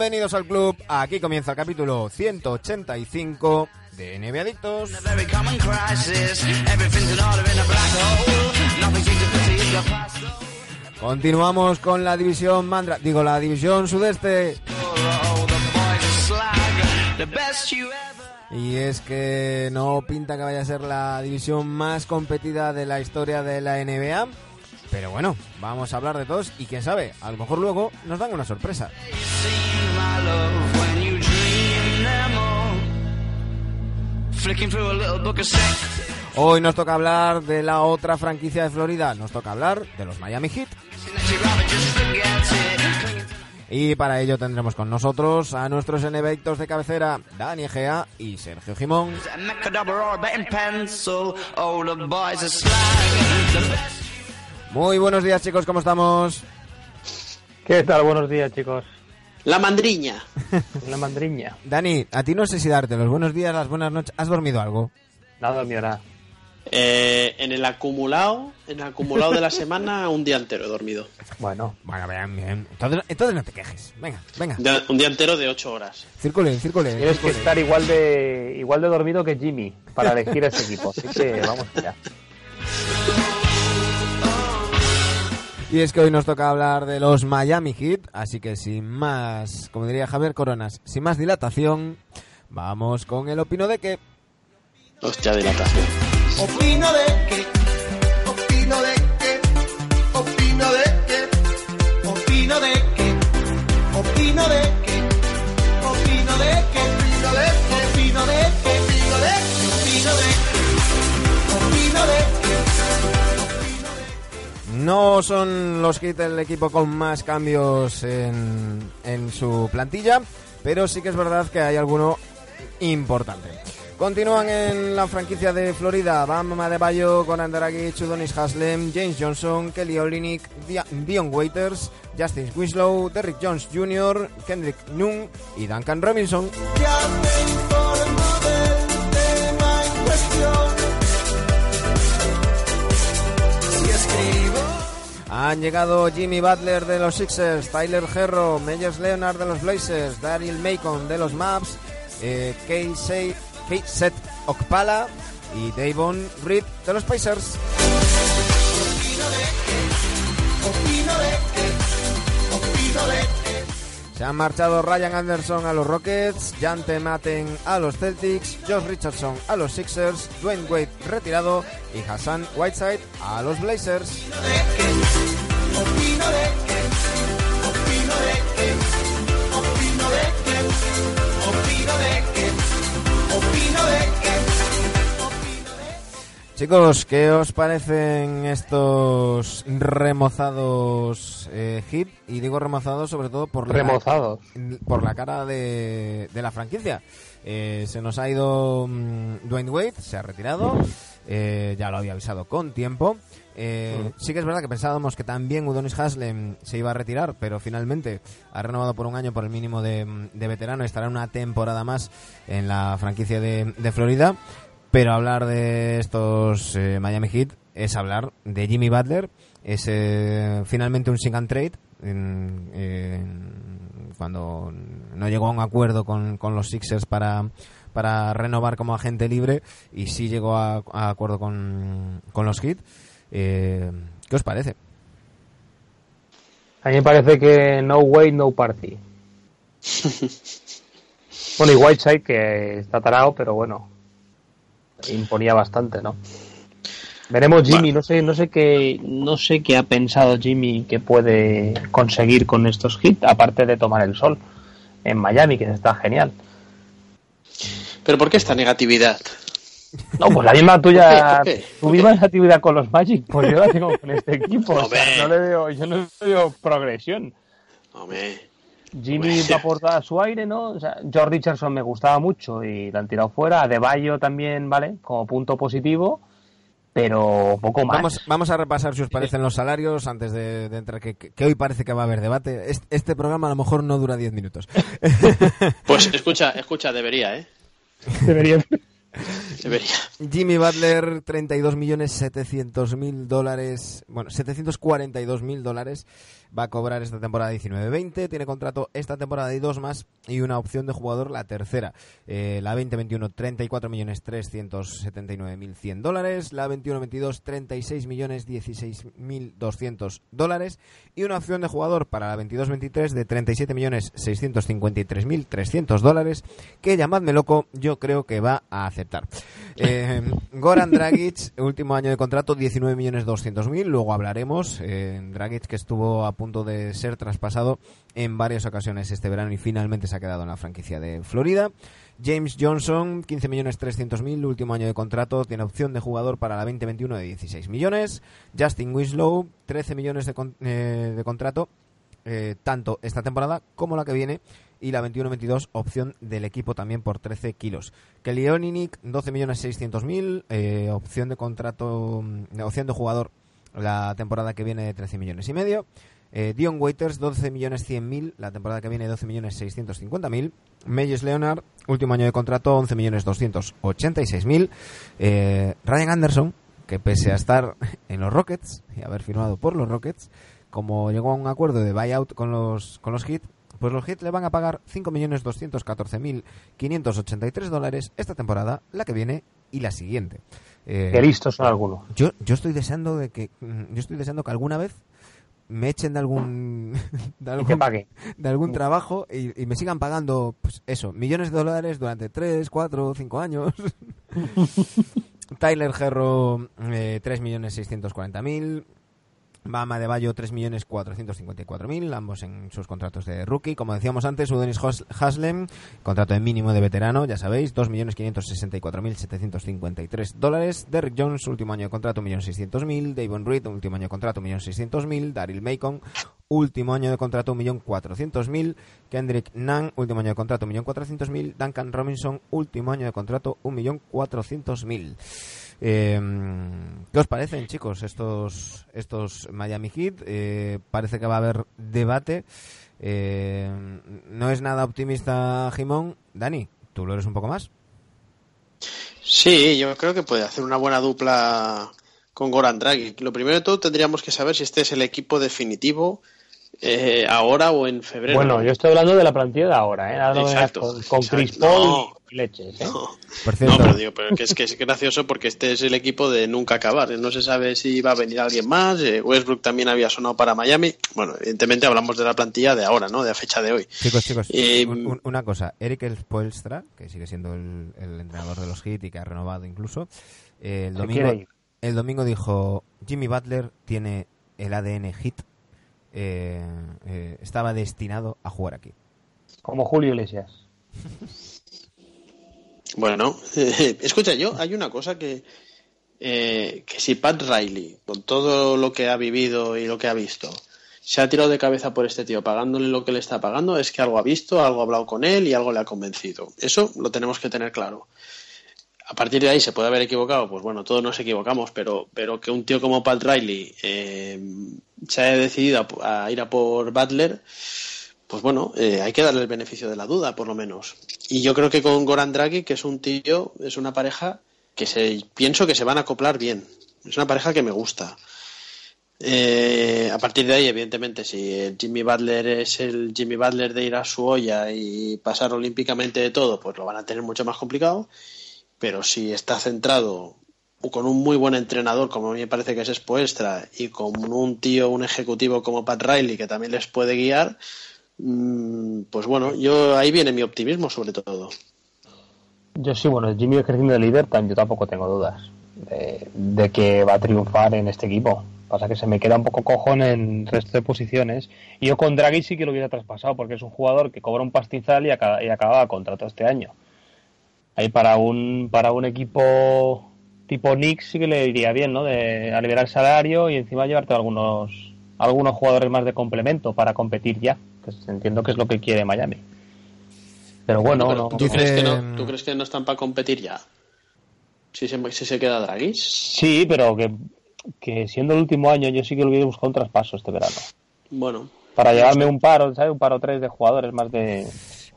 Bienvenidos al club. Aquí comienza el capítulo 185 de NBA Adictos. Continuamos con la división Mandra, digo la división sudeste. Y es que no pinta que vaya a ser la división más competida de la historia de la NBA. Pero bueno, vamos a hablar de todos y quién sabe, a lo mejor luego nos dan una sorpresa. Hoy nos toca hablar de la otra franquicia de Florida, nos toca hablar de los Miami Heat. Y para ello tendremos con nosotros a nuestros enemigos de cabecera, Dani Egea y Sergio Jimón. Muy buenos días chicos, ¿cómo estamos? ¿Qué tal? Buenos días chicos. La mandriña. La mandriña. Dani, a ti no sé si darte los buenos días, las buenas noches. ¿Has dormido algo? Nada dormido nada. Eh, en el acumulado, en el acumulado de la semana, un día entero he dormido. Bueno, Bueno, bien, bien. Entonces, entonces no te quejes. Venga, venga. De- un día entero de ocho horas. Circule, circule. tienes que estar igual de igual de dormido que Jimmy para elegir ese equipo. Así que vamos allá. Y es que hoy nos toca hablar de los Miami Heat, así que sin más, como diría Javier Coronas, sin más dilatación, vamos con el opino de que... Hostia, dilatación. Opino de que, opino de que, opino de que, opino de que, opino de que, No son los Heat el equipo con más cambios en, en su plantilla, pero sí que es verdad que hay alguno importante. Continúan en la franquicia de Florida Bam Adebayo, Goran Dragic, Udonis Haslem, James Johnson, Kelly Olynyk, Dion Waiters, Justin Winslow, Derrick Jones Jr., Kendrick Nunn y Duncan Robinson. Han llegado Jimmy Butler de los Sixers, Tyler Herro, Meyers Leonard de los Blazers, Daryl Macon de los Maps, eh, Seth Okpala y Davon Reed de los Pacers. Se han marchado Ryan Anderson a los Rockets, Jante Maten a los Celtics, Josh Richardson a los Sixers, Dwayne Wade retirado y Hassan Whiteside a los Blazers. Chicos, ¿qué os parecen estos remozados eh, hit? Y digo remozados sobre todo por la, Remozados. por la cara de, de la franquicia. Eh, se nos ha ido mm, Dwayne Wade, se ha retirado, eh, ya lo había avisado con tiempo. Eh, Sí que es verdad que pensábamos que también Udonis Haslem se iba a retirar, pero finalmente ha renovado por un año por el mínimo de, de veterano y estará una temporada más en la franquicia de, de Florida. Pero hablar de estos eh, Miami Heat es hablar de Jimmy Butler, es eh, finalmente un sing and trade en- en- cuando no llegó a un acuerdo con, con los Sixers para, para renovar como agente libre y sí llegó a, a acuerdo con, con los Heat. Eh, ¿Qué os parece? A mí me parece que no way, no party. Bueno, y Whiteside que está tarado, pero bueno, imponía bastante, ¿no? Veremos Jimmy, no sé, no sé qué, no sé qué ha pensado Jimmy que puede conseguir con estos hits, aparte de tomar el sol en Miami, que está genial. Pero ¿por qué esta negatividad? No, pues la misma tuya, ¿Por? ¿Por tu misma negatividad con los Magic, pues yo la tengo con este equipo. o sea, no le veo, yo no le veo progresión. Hombre, Jimmy va a aportar su aire, ¿no? O sea, George Richardson me gustaba mucho y la han tirado fuera. Adebayo también, ¿vale? Como punto positivo, pero poco más. Vamos, vamos a repasar si os parecen los salarios antes de, de entrar, que, que hoy parece que va a haber debate. Este, este programa a lo mejor no dura 10 minutos. pues escucha, escucha, debería, ¿eh? Debería. Jimmy Butler, 32 millones 700 mil dólares, bueno, 742 mil dólares va a cobrar esta temporada 19-20, tiene contrato esta temporada y dos más y una opción de jugador la tercera. Eh, la 20-21, 34 millones 379 mil 100 dólares, la 21-22, 36 millones 16 mil 200 dólares y una opción de jugador para la 22-23 de 37 millones 653 mil 300 dólares que llamadme loco, yo creo que va a aceptar. Eh, Goran Dragic, último año de contrato, 19 millones 200 mil, luego hablaremos. Eh, Dragic que estuvo a punto de ser traspasado en varias ocasiones este verano y finalmente se ha quedado en la franquicia de Florida. James Johnson, 15 millones 300 mil, último año de contrato, tiene opción de jugador para la 2021 de 16 millones. Justin Winslow, 13 millones de, con- eh, de contrato, eh, tanto esta temporada como la que viene. Y la 21-22, opción del equipo también por 13 kilos. Olynyk, 12 millones 600 mil, eh, opción de contrato, mm, opción de jugador la temporada que viene de 13 millones y medio. Eh, Dion Waiters, 12 millones 100 mil, la temporada que viene 12 millones 650 mil. Meyers Leonard, último año de contrato, 11 millones 286 mil. Ryan Anderson, que pese a estar en los Rockets y haber firmado por los Rockets, como llegó a un acuerdo de buyout con los, con los Heat, pues los Heat le van a pagar 5.214.583 dólares esta temporada, la que viene y la siguiente. Eh, Qué listos son algunos. yo, yo estoy deseando de que mm, yo estoy deseando que alguna vez me echen de algún de que algún, pague. de algún trabajo y, y me sigan pagando pues eso millones de dólares durante 3, 4, 5 años Tyler Herro eh, 3 millones 640 mil Bama de Bayo 3.454.000, ambos en sus contratos de rookie. Como decíamos antes, Udonis Hos- Haslem, contrato de mínimo de veterano, ya sabéis, 2.564.753 dólares. Derrick Jones, último año de contrato, 1.600.000. Davon Reed, último año de contrato, 1.600.000. Daryl Macon, último año de contrato, 1.400.000. Kendrick Nunn, último año de contrato, 1.400.000. Duncan Robinson, último año de contrato, 1.400.000. Eh, ¿Qué os parecen, chicos, estos, estos Miami Heat? Eh, parece que va a haber debate. Eh, no es nada optimista, Jimón. Dani, ¿tú lo eres un poco más? Sí, yo creo que puede hacer una buena dupla con Goran Dragic. Lo primero de todo tendríamos que saber si este es el equipo definitivo eh, ahora o en febrero. Bueno, yo estoy hablando de la plantilla de ahora, ¿eh? Ahora Exacto, con, con exacto. Chris Paul No. Leches, ¿eh? No, Por no, cierto, pero digo, pero que es que es gracioso porque este es el equipo de nunca acabar. No se sabe si va a venir alguien más. eh, Westbrook también había sonado para Miami. Bueno, evidentemente hablamos de la plantilla de ahora, ¿no? De la fecha de hoy. chicos, chicos, Eh, un- un- una cosa. Eric Spoelstra, que sigue siendo el, el entrenador de los Heat y que ha renovado incluso, eh, el domingo, el domingo dijo, Jimmy Butler tiene el ADN Heat. eh, eh, estaba destinado a jugar aquí. Como Julio Iglesias. Bueno, escucha, yo hay una cosa que, eh, que si Pat Riley, con todo lo que ha vivido y lo que ha visto, se ha tirado de cabeza por este tío pagándole lo que le está pagando, es que algo ha visto, algo ha hablado con él y algo le ha convencido. Eso lo tenemos que tener claro. A partir de ahí se puede haber equivocado, pues bueno, todos nos equivocamos, pero, pero que un tío como Pat Riley eh, se haya decidido a, a ir a por Butler, pues bueno, eh, hay que darle el beneficio de la duda, por lo menos. Y yo creo que con Goran Draghi, que es un tío, es una pareja que se, pienso que se van a acoplar bien. Es una pareja que me gusta. Eh, a partir de ahí, evidentemente, si el Jimmy Butler es el Jimmy Butler de ir a su olla y pasar olímpicamente de todo, pues lo van a tener mucho más complicado. Pero si está centrado con un muy buen entrenador, como a mí me parece que es Spoelstra, y con un tío, un ejecutivo como Pat Riley, que también les puede guiar, pues bueno, yo ahí viene mi optimismo sobre todo. Yo sí, bueno, Jimmy creciendo de líder, yo tampoco tengo dudas de, que va a triunfar en este equipo. Pasa que se me queda un poco cojón en el resto de posiciones. Y yo con Draghi sí que lo hubiera traspasado, porque es un jugador que cobra un pastizal y, acaba, y acababa contrato este año. Ahí para un, para un equipo tipo Knicks sí que le iría bien, ¿no? De a liberar el salario y encima llevarte algunos, algunos jugadores más de complemento para competir ya. Que entiendo que es lo que quiere Miami. Pero bueno, Pero, no. ¿tú, Dice- crees que no, ¿Tú crees que no están para competir ya? Si se, si se queda Draghi. Sí, pero que, que siendo el último año yo sí que lo hubiera buscado un traspaso este verano. Bueno, Para llevarme un paro, ¿sabes? Un paro tres de jugadores más de...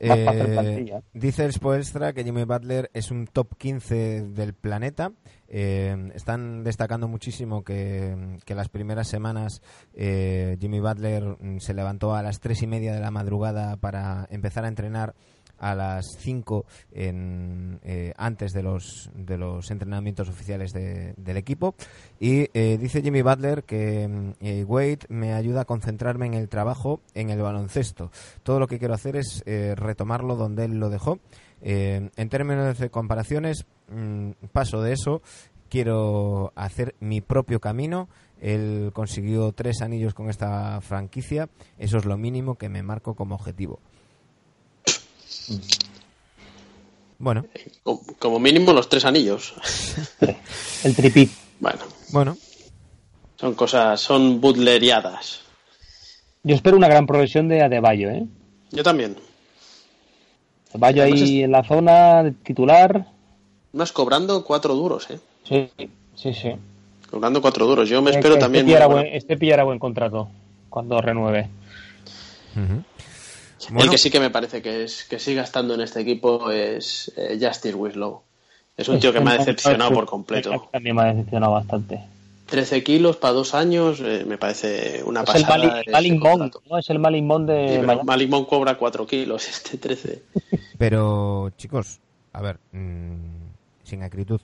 Más Eh, dice el Spoelstra que Jimmy Butler es un top 15 del planeta. Eh, están destacando muchísimo que, que las primeras semanas eh, Jimmy Butler mm, se levantó a las tres y media de la madrugada para empezar a entrenar a las 5 en, eh, antes de los, de los entrenamientos oficiales de- del equipo. Y eh, dice Jimmy Butler que mm, eh, Wade me ayuda a concentrarme en el trabajo, en el baloncesto. Todo lo que quiero hacer es eh, retomarlo donde él lo dejó. En términos de comparaciones, mm, paso de eso. Quiero hacer mi propio camino. Él consiguió tres anillos con esta franquicia. Eso es lo mínimo que me marco como objetivo. Bueno, Como- mínimo los tres anillos. El tripí. Bueno, bueno, son cosas, son butleriadas. Yo espero una gran progresión de Adebayo, ¿eh? Yo también. Adebayo Además ahí en la zona de titular. Más cobrando cuatro duros, ¿eh? Sí, sí, sí. Cobrando cuatro duros. Yo me Eh, espero que también. Este pillará, buen, buena- este pillará buen contrato cuando renueve. Bueno, que sí que me parece que es que siga estando en este equipo es eh, Justin Winslow. Es un tío que me ha decepcionado por completo. También me ha decepcionado bastante. 13 kilos para dos años eh, me parece una Es el pasada. Mali- ese Malin. ¿no? Es el Malin Monk de Sí, cobra 4 kilos, este 13. pero chicos, a ver, mm, sin acritud,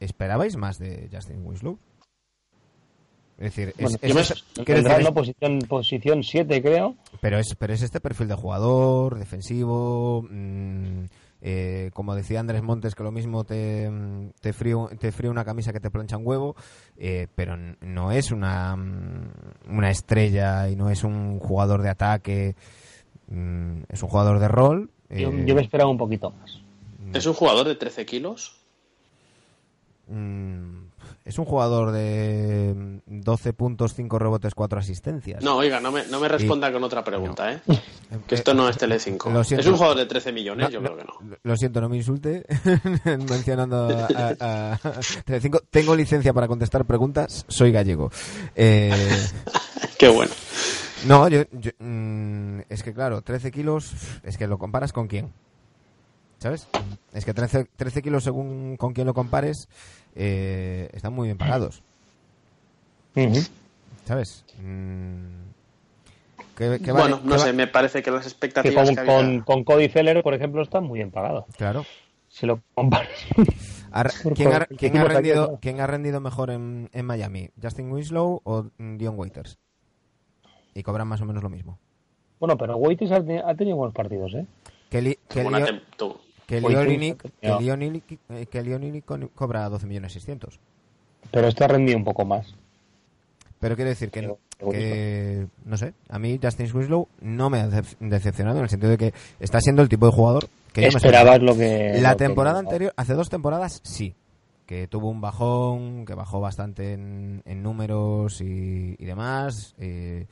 ¿esperabais más de Justin Winslow? Es decir, es, Bueno, es- me- decir, una posición, posición 7, creo. pero es, pero es este perfil de jugador, defensivo, mm, eh, como decía Andrés Montes, que lo mismo te, mm, te, frío, te frío una camisa que te plancha un huevo, eh, pero no es una, mm, una estrella y no es un jugador de ataque, mm, es un jugador de rol. Yo, eh, yo me esperaba un poquito más. ¿Es un jugador de 13 kilos? Mm, es un jugador de mm, 12 puntos, 5 rebotes, 4 asistencias. No, oiga, no me, no me responda con otra pregunta, ¿eh? Eh, Que esto no es Telecinco. Lo Es siento. un jugador de 13 millones, No, yo creo que no. Lo siento, no me insulte mencionando a, a- a Telecinco. Tengo licencia para contestar preguntas, soy gallego. Eh, Qué bueno. no, yo, yo- mm, es que claro, 13 kilos, es que lo comparas con quién. ¿Sabes? Es que 13, 13 kilos según con quién lo compares, eh, están muy bien pagados. ¿Sabes? Mm, ¿qué- qué vale- bueno, no qué sé, va- me parece que las Que expectativas con, que había... con, con Cody Feller, por ejemplo, está muy bien pagado. Claro. Si lo comparas. Por ¿Quién, ha, quién rendido, ¿no? quién ha rendido mejor en, en Miami? ¿Justin Winslow o mm, Dion Waiters? Y cobran más o menos lo mismo. Bueno, pero Waitis ha, te- ha tenido buenos partidos, ¿eh? Kelly, Kelly, Kelly Tenido- Kelly Olynyk- eh, con- cobra 12 millones 600. Pero este ha rendido un poco más. Pero quiero decir que, Pero- que, no sé, a mí Justin Winslow no me ha decep- decepcionado en el sentido de que está siendo el tipo de jugador que yo me Esperabas esperaba. lo que. La lo que- temporada anterior, hace dos temporadas, sí. Que tuvo un bajón, que bajó bastante en, en números y, y demás. eh,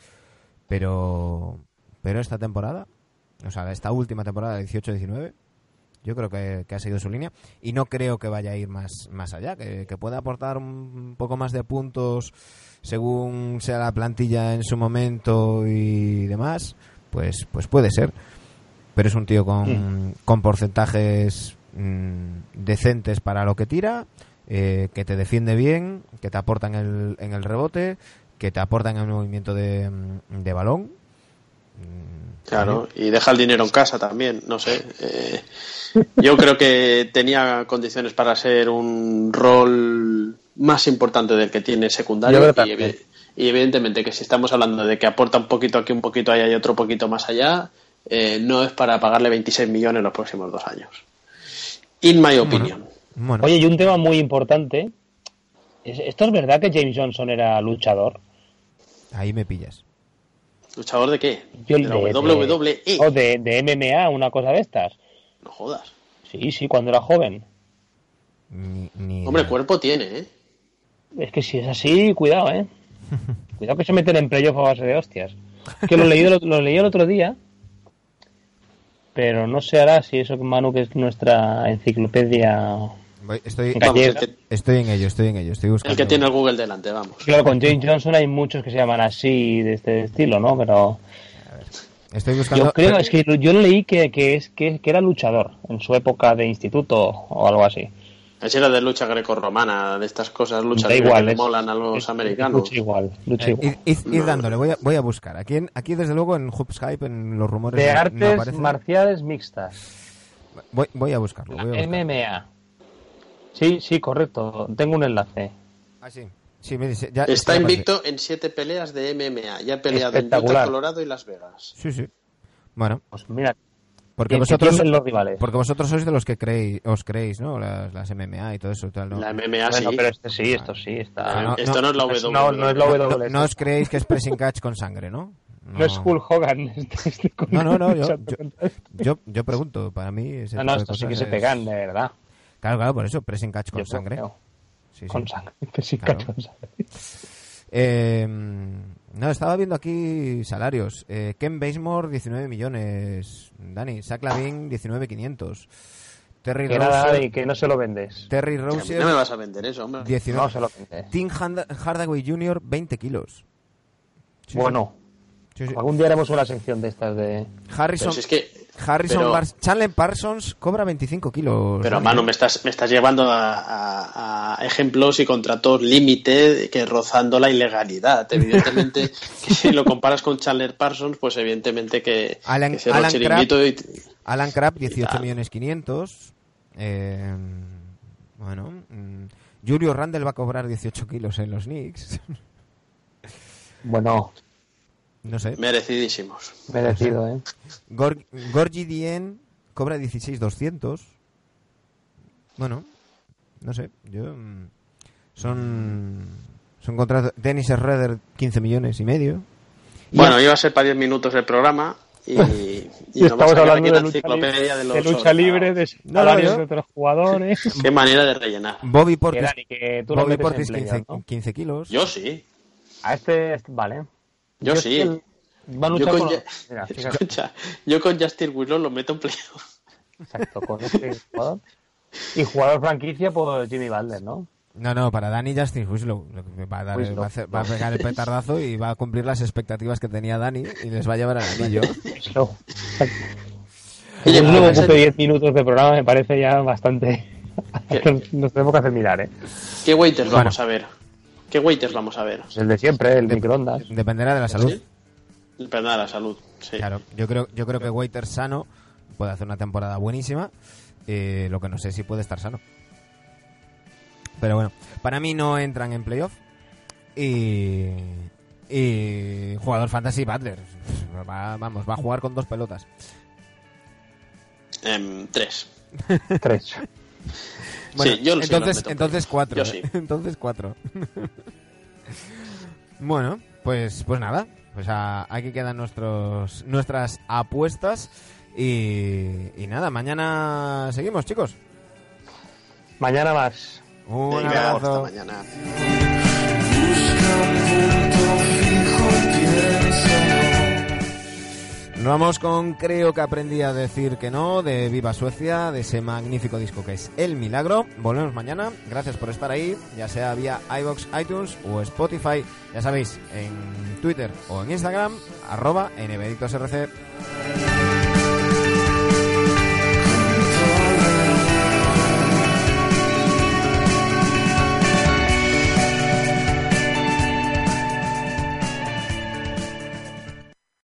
pero, pero esta temporada, o sea, esta última temporada, 18-19, yo creo que, que ha seguido su línea. Y no creo que vaya a ir más, más allá. Que, que pueda aportar un poco más de puntos según sea la plantilla en su momento y demás. Pues, pues puede ser pero es un tío con, con porcentajes mm, decentes para lo que tira, eh, que te defiende bien, que te aporta en el, en el rebote, que te aporta en el movimiento de, mm, de balón. Claro, y deja el dinero en casa también, no sé. eh, yo creo que tenía condiciones para ser un rol más importante del que tiene secundario. Y, también. evi- y evidentemente que si estamos hablando de que aporta un poquito aquí, un poquito allá y otro poquito más allá, eh, no es para pagarle 26 millones los próximos dos años. In my opinion. Bueno, Oye, y un tema muy importante. ¿Es- ¿Esto es verdad que James Johnson era luchador? ahí me pillas. ¿Luchador de qué? Yo de la de- WWE. O de, de MMA, una cosa de estas. No jodas. Sí, sí, cuando era joven. Ni, ni Hombre, cuerpo tiene, ¿eh? Es que si es así, cuidado, ¿eh? cuidado que se meten en playoff a base de hostias. Que lo leí, el- lo leí el otro día. Pero no sé ahora si eso que Manu, que es nuestra enciclopedia. Voy- estoy, Vamos, que, estoy en ello, estoy en ello. Estoy buscando. el que tiene el Google delante, vamos. Claro, con James Johnson hay muchos que se llaman así, de este estilo, ¿no? Pero. Estoy buscando. Yo creo, es que yo leí que, que es, que, que era luchador en su época de instituto o algo así. Ese era de lucha grecorromana, de estas cosas, luchas igual, que es- molan a los es- americanos. Lucha igual, lucha Eh, igual. id, id- id dándole, voy a, voy a buscar. Aquí, en- aquí, desde luego, en Hype, en los rumores. De no- no artes aparece. marciales mixtas. Voy, voy a buscarlo. Voy a buscarlo. MMA. Sí, sí, correcto. Tengo un enlace. Ah, sí. Sí, me dice, ya- Está aparece. invicto en siete peleas de MMA. Ya ha peleado en Utah. Colorado y Las Vegas. Sí, sí. Bueno, Pues mira, porque que- que vosotros, los rivales. porque vosotros sois de los que creéis, os creéis, ¿no? Las, las MMA y todo eso. Tal, ¿no? La MMA Bueno, sí. pero este sí, esto sí, está. Ah, no, Esto no, es la no, WWE. no, no es la No, WWE. no os creéis que es pressing catch con sangre, ¿no? No es Hulk Hogan. Este, este con- No, no, no, yo, yo, yo, yo pregunto, para mí ese No, no, esto sí que se es- pegan, de verdad. Claro, claro, por eso, pressing catch con Yo sangre. Sí, sí. Con sangre. Sí, Claro. con sangre. Eh, no, estaba viendo aquí salarios. Eh, Ken Basemore, 19 millones. Dani, Zach Lavin, 19,500. Terry Que nada, Rozier, y que no se lo vendes. Terry Rozier, no me vas a vender eso, hombre. 19. No se lo vendes. Tim Hard- Hardaway Jr., 20 kilos. Sí, Bueno, sí, sí. algún día haremos una sección de estas de... Harrison, Pero si es que. Harrison pero- Chandler Parsons cobra 25 kilos. Pero, mano, me estás, me estás llevando a, a- a ejemplos y contratos límite que rozando la ilegalidad. Evidentemente, que si lo comparas con Chandler Parsons, pues evidentemente que, Alan- que Alan chiringuito y- Alan Crabb, 18 tal. millones 500. Eh, bueno, mm, Julio Randle va a cobrar 18 kilos en los Knicks. Bueno, No sé. merecidísimos. merecido, ¿eh? Gor Gorgi Dien cobra 16,200. Bueno, no sé. Yo. mm, Son. Son contratos. Dennis Schroeder, 15 millones y medio. Bueno, iba a ser para 10 minutos el programa y, y Y estamos hablando la de lucha, enciclopedia libre, de los de lucha libre, de No, no, de otros jugadores. Qué manera de rellenar. Bobby Que, Portis, Dani, que tú Bobby Portis en 15, playoff, ¿no? 15 kilos. Yo sí. A este, este- vale. Yo es sí. el- Va a Yo luchar con, con... Ja- Mira, Escucha, yo con Justin Willow lo meto en playoff. exacto, con este jugador. Y jugador franquicia por Jimmy Butler, ¿no? No, no, para Dani Justin Winslow. Va a, dar- Winslow. va a hacer- va a pegar el petardazo y va a cumplir las expectativas que tenía Dani y les va a llevar al anillo. Eso. Oye, luego ese- ocupe 10 minutos de programa me parece ya bastante... ¿Qué? Nos tenemos que hacer mirar, ¿eh? ¿Qué waiters Bueno. vamos a ver? ¿Qué waiters vamos a ver? El de siempre, el microondas. Dependerá de la salud. ¿Sí? Perdón, a la salud. Sí. Claro, yo creo, yo creo que Waiter sano puede hacer una temporada buenísima. eh, lo que no sé si puede estar sano. Pero bueno, para mí no entran en playoff. Y. Y. Jugador fantasy Butler. Va- vamos, va a jugar con dos pelotas. Em, tres. Tres. Bueno, sí, yo sí entonces, meto en entonces cuatro. Yo sí. entonces cuatro. bueno, pues, pues nada. Pues a- aquí quedan nuestros, nuestras apuestas. Y, y nada, mañana seguimos, chicos. Mañana más. Un Venga, hasta abrazo. mañana. Nos vamos con Creo que aprendí a decir que no, de Viva Suecia, de ese magnífico disco que es El Milagro. Volvemos mañana. Gracias por estar ahí, ya sea vía iBox, iTunes o Spotify. Ya sabéis, en Twitter o en Instagram, arroba.